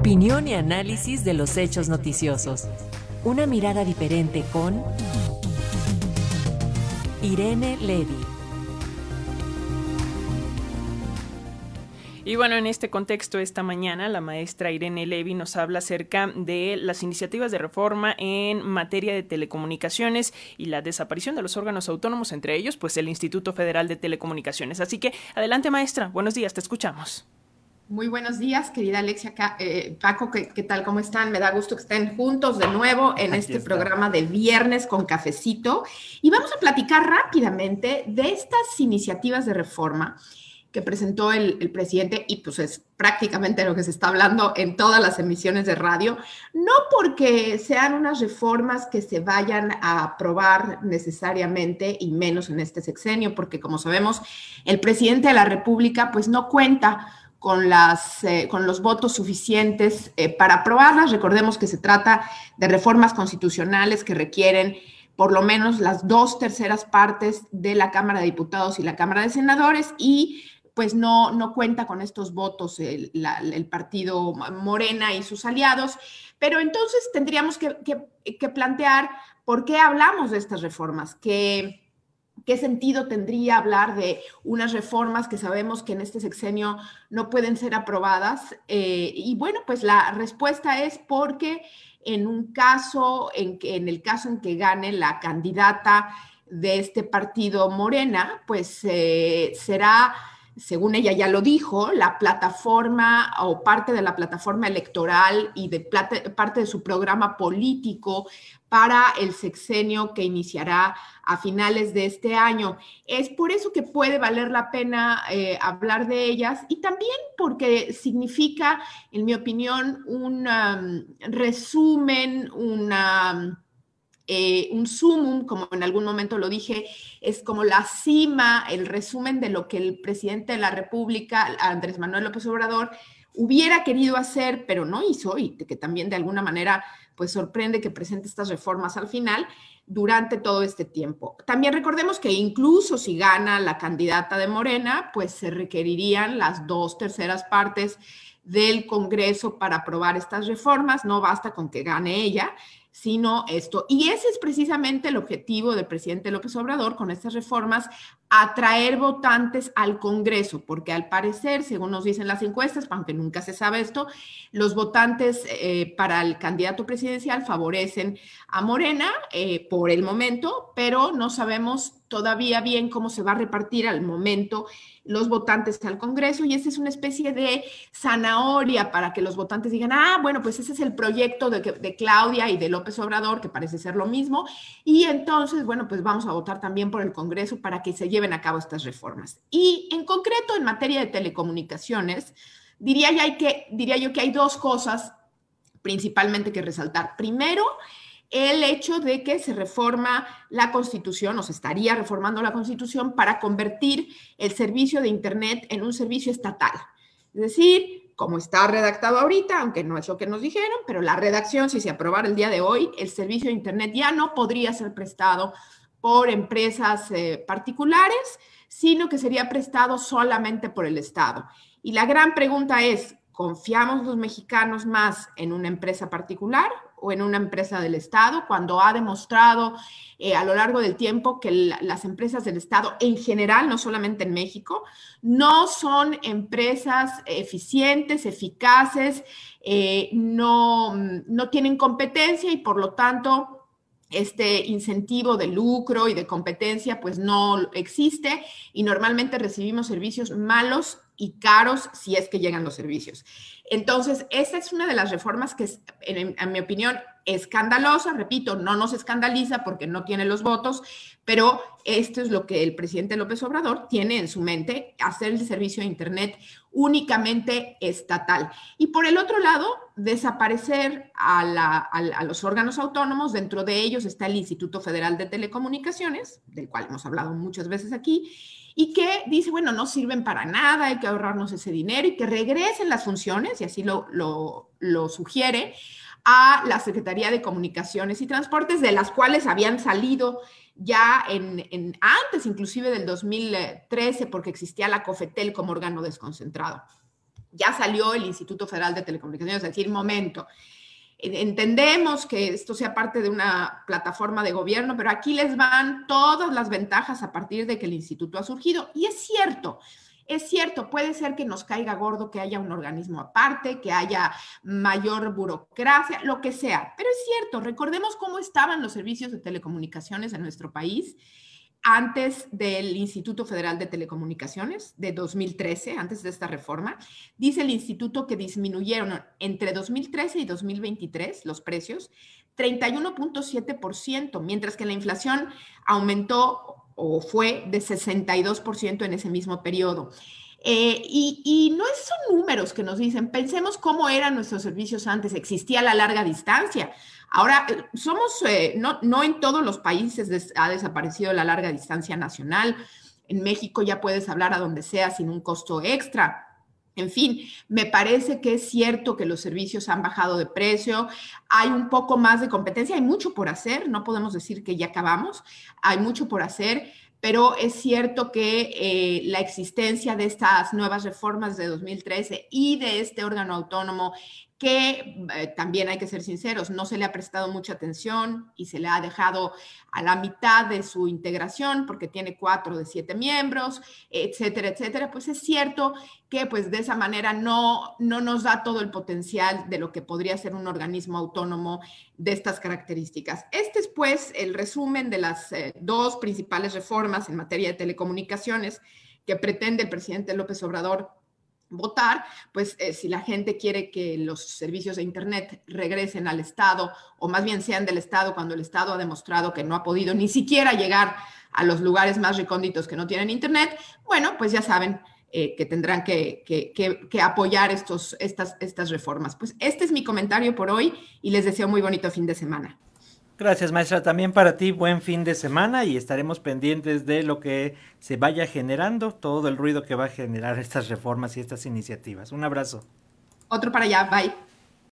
Opinión y análisis de los hechos noticiosos. Una mirada diferente con Irene Levy. Y bueno, en este contexto, esta mañana la maestra Irene Levy nos habla acerca de las iniciativas de reforma en materia de telecomunicaciones y la desaparición de los órganos autónomos, entre ellos, pues el Instituto Federal de Telecomunicaciones. Así que, adelante maestra, buenos días, te escuchamos. Muy buenos días, querida Alexia, eh, Paco, ¿qué, tal? ¿Cómo están? Me da gusto que estén juntos de nuevo en este programa de viernes con cafecito. Y vamos a platicar rápidamente de estas iniciativas de reforma que presentó el, el, presidente y pues es prácticamente lo que se está hablando en todas las emisiones de radio, no porque sean unas reformas que se vayan a aprobar necesariamente y menos en este sexenio, porque como sabemos, el presidente de la República pues no cuenta con, las, eh, con los votos suficientes eh, para aprobarlas. Recordemos que se trata de reformas constitucionales que requieren por lo menos las dos terceras partes de la Cámara de Diputados y la Cámara de Senadores y pues no, no cuenta con estos votos el, partido Morena y sus aliados. Pero entonces tendríamos que, que, que plantear por qué hablamos de estas reformas, que ¿Qué sentido tendría hablar de unas reformas que sabemos que en este sexenio no pueden ser aprobadas? Eh, y bueno, pues la respuesta es porque en un caso, en, que, en el caso en que gane la candidata de este partido Morena, pues eh, será según ella ya lo dijo, la plataforma o parte de la plataforma electoral y de parte de su programa político para el sexenio que iniciará a finales de este año. Es por eso que puede valer la pena eh, hablar de ellas y también porque significa, en mi opinión, un um, resumen, una eh, un sumum, como en algún momento lo dije, es como la cima, el resumen de lo que el presidente de la República, Andrés Manuel López Obrador, hubiera querido hacer, pero no hizo, y que también de alguna manera pues sorprende que presente estas reformas al final durante todo este tiempo. También recordemos que incluso si gana la candidata de Morena, pues se requerirían las dos terceras partes del Congreso para aprobar estas reformas, no basta con que gane ella sino esto. Y ese es precisamente el objetivo del presidente López Obrador con estas reformas, atraer votantes al Congreso, porque al parecer, según nos dicen las encuestas, aunque nunca se sabe esto, los votantes eh, para el candidato presidencial favorecen a Morena eh, por el momento, pero no sabemos todavía bien cómo se va a repartir al momento los votantes al Congreso y esta es una especie de zanahoria para que los votantes digan, ah, bueno, pues ese es el proyecto de, de, Claudia y de López Obrador, que parece ser lo mismo, y entonces, bueno, pues vamos a votar también por el Congreso para que se lleven a cabo estas reformas. Y en concreto, en materia de telecomunicaciones, diría, ya que, diría yo que hay dos cosas principalmente que resaltar. Primero, el hecho de que se reforma la Constitución o se estaría reformando la Constitución para convertir el servicio de Internet en un servicio estatal. Es decir, como está redactado ahorita, aunque no es lo que nos dijeron, pero la redacción, si se aprobara el día de hoy, el servicio de Internet ya no podría ser prestado por empresas eh, particulares, sino que sería prestado solamente por el Estado. Y la gran pregunta es, ¿confiamos los mexicanos más en una empresa particular o en una empresa del Estado, cuando ha demostrado eh, a lo largo del tiempo que las empresas del Estado en general, no solamente en México, no son empresas eficientes, eficaces, eh, no, no tienen competencia y por lo tanto este incentivo de lucro y de competencia pues no existe y normalmente recibimos servicios malos y caros si es que llegan los servicios. Entonces, esa es una de las reformas que, es, en, mi opinión, escandalosa. Repito, no nos escandaliza porque no tiene los votos, pero esto es lo que el presidente López Obrador tiene en su mente, hacer el servicio de Internet únicamente estatal. Y por el otro lado, desaparecer a, los órganos autónomos. Dentro de ellos está el Instituto Federal de Telecomunicaciones, del cual hemos hablado muchas veces aquí, y que dice, bueno, no sirven para nada, hay que ahorrarnos ese dinero y que regresen las funciones, y así lo, lo, sugiere, a la Secretaría de Comunicaciones y Transportes, de las cuales habían salido ya en, en, antes inclusive del 2013, porque existía la COFETEL como órgano desconcentrado. Ya salió el Instituto Federal de Telecomunicaciones a decir, momento, entendemos que esto sea parte de una plataforma de gobierno, pero aquí les van todas las ventajas a partir de que el instituto ha surgido. Y es cierto, es cierto, puede ser que nos caiga gordo que haya un organismo aparte, que haya mayor burocracia, lo que sea, pero es cierto, recordemos cómo estaban los servicios de telecomunicaciones en nuestro país antes del Instituto Federal de Telecomunicaciones de 2013, antes de esta reforma, dice el instituto que disminuyeron entre 2013 y 2023 los precios 31.7%, mientras que la inflación aumentó o fue de 62% en ese mismo periodo. Eh, y, no son números que nos dicen, pensemos cómo eran nuestros servicios antes, existía la larga distancia. Ahora, somos, eh, no en todos los países ha desaparecido la larga distancia nacional. En México ya puedes hablar a donde sea sin un costo extra. En fin, me parece que es cierto que los servicios han bajado de precio, hay un poco más de competencia, hay mucho por hacer, no podemos decir que ya acabamos, hay mucho por hacer, pero es cierto que eh, la existencia de estas nuevas reformas de 2013 y de este órgano autónomo que eh, también hay que ser sinceros, no se le ha prestado mucha atención y se le ha dejado a la mitad de su integración porque tiene cuatro de siete miembros, etcétera, etcétera, pues es cierto que pues de esa manera no, no nos da todo el potencial de lo que podría ser un organismo autónomo de estas características. Este es pues el resumen de las eh, dos principales reformas en materia de telecomunicaciones que pretende el presidente López Obrador votar, pues eh, si la gente quiere que los servicios de Internet regresen al Estado o más bien sean del Estado cuando el Estado ha demostrado que no ha podido ni siquiera llegar a los lugares más recónditos que no tienen Internet, bueno, pues ya saben eh, que tendrán que, que, apoyar estos, estas, estas reformas. Pues este es mi comentario por hoy y les deseo muy bonito fin de semana. Gracias, maestra. También para ti, buen fin de semana y estaremos pendientes de lo que se vaya generando, todo el ruido que va a generar estas reformas y estas iniciativas. Un abrazo. Otro para allá, bye.